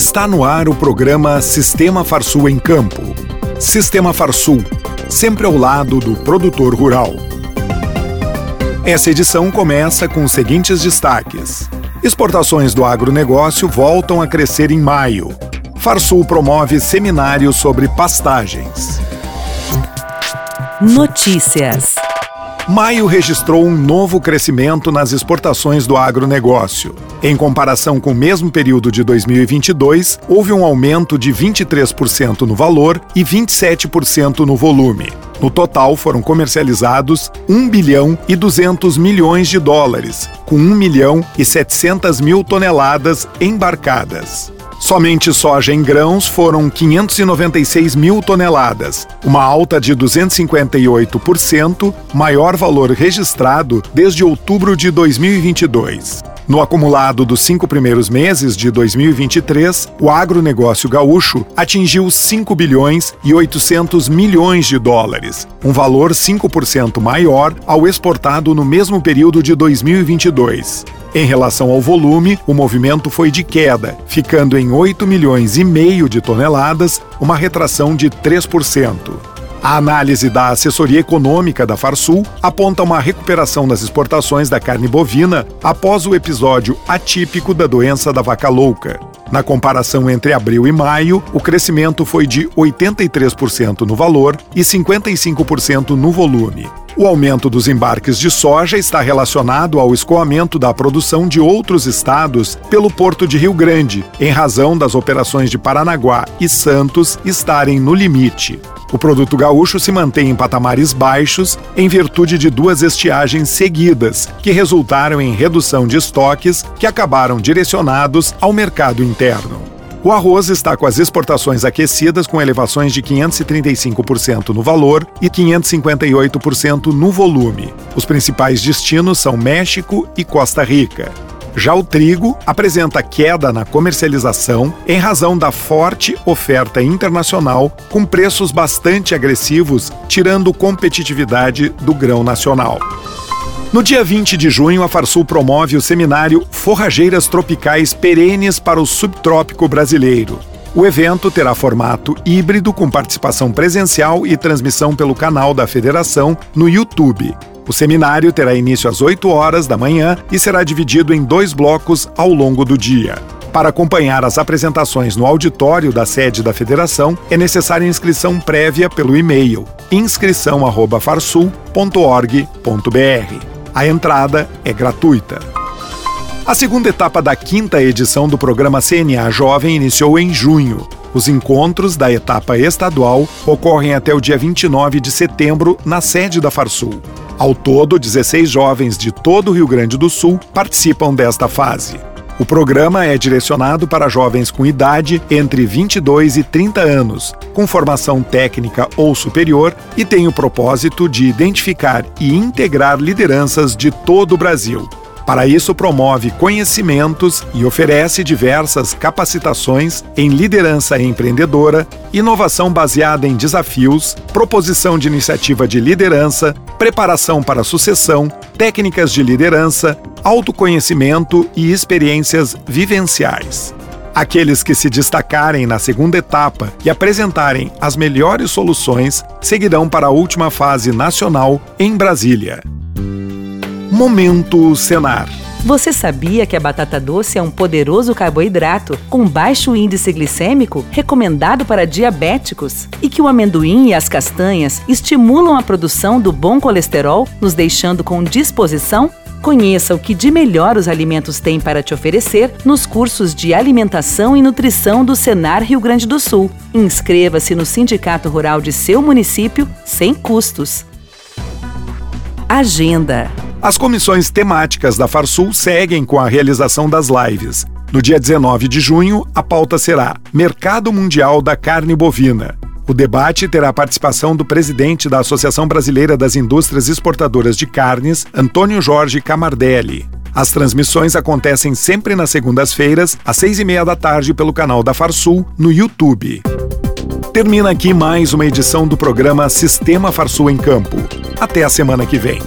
Está no ar o programa Sistema Farsul em Campo. Sistema Farsul, sempre ao lado do produtor rural. Essa edição começa com os seguintes destaques. Exportações do agronegócio voltam a crescer em maio. Farsul promove seminário sobre pastagens. Notícias. Maio registrou um novo crescimento nas exportações do agronegócio. Em comparação com o mesmo período de 2022, houve um aumento de 23% no valor e 27% no volume. No total, foram comercializados 1 bilhão e 200 milhões de dólares, com 1 milhão e 700 mil toneladas embarcadas. Somente soja em grãos foram 596 mil toneladas, uma alta de 258%, maior valor registrado desde outubro de 2022. No acumulado dos cinco primeiros meses de 2023, o agronegócio gaúcho atingiu 5 bilhões e 800 milhões de dólares, um valor 5% maior ao exportado no mesmo período de 2022. Em relação ao volume, o movimento foi de queda, ficando em 8 milhões e meio de toneladas, uma retração de 3%. A análise da assessoria econômica da Farsul aponta uma recuperação nas exportações da carne bovina após o episódio atípico da doença da vaca louca. Na comparação entre abril e maio, o crescimento foi de 83% no valor e 55% no volume. O aumento dos embarques de soja está relacionado ao escoamento da produção de outros estados pelo Porto de Rio Grande, em razão das operações de Paranaguá e Santos estarem no limite. O produto gaúcho se mantém em patamares baixos em virtude de duas estiagens seguidas, que resultaram em redução de estoques que acabaram direcionados ao mercado interno. O arroz está com as exportações aquecidas com elevações de 535% no valor e 558% no volume. Os principais destinos são México e Costa Rica. Já o trigo apresenta queda na comercialização em razão da forte oferta internacional, com preços bastante agressivos, tirando competitividade do grão nacional. No dia 20 de junho, a Farsul promove o seminário Forrageiras Tropicais Perenes para o Subtrópico Brasileiro. O evento terá formato híbrido com participação presencial e transmissão pelo canal da Federação no YouTube. O seminário terá início às 8 horas da manhã e será dividido em dois blocos ao longo do dia. Para acompanhar as apresentações no auditório da sede da federação, é necessária inscrição prévia pelo e-mail inscrição@farsul.org.br. A entrada é gratuita. A segunda etapa da quinta edição do programa CNA Jovem iniciou em junho. Os encontros da etapa estadual ocorrem até o dia 29 de setembro na sede da Farsul. Ao todo, 16 jovens de todo o Rio Grande do Sul participam desta fase. O programa é direcionado para jovens com idade entre 22 e 30 anos, com formação técnica ou superior e tem o propósito de identificar e integrar lideranças de todo o Brasil. Para isso, promove conhecimentos e oferece diversas capacitações em liderança empreendedora, inovação baseada em desafios, proposição de iniciativa de liderança, preparação para sucessão, técnicas de liderança, autoconhecimento e experiências vivenciais. Aqueles que se destacarem na segunda etapa e apresentarem as melhores soluções seguirão para a última fase nacional em Brasília. Momento Senar. Você sabia que a batata doce é um poderoso carboidrato com baixo índice glicêmico recomendado para diabéticos? E que o amendoim e as castanhas estimulam a produção do bom colesterol, nos deixando com disposição Conheça o que de melhor os alimentos têm para te oferecer nos cursos de alimentação e nutrição do Senar Rio Grande do Sul. Inscreva-se no Sindicato Rural de seu município sem custos. Agenda. As comissões temáticas da Farsul seguem com a realização das lives. No dia 19 de junho, a pauta será Mercado Mundial da Carne Bovina. O debate terá a participação do presidente da Associação Brasileira das Indústrias Exportadoras de Carnes, Antônio Jorge Camardelli. As transmissões acontecem sempre nas segundas-feiras, às seis e meia da tarde, pelo canal da Farsul, no YouTube. Termina aqui mais uma edição do programa Sistema Farsul em Campo. Até a semana que vem.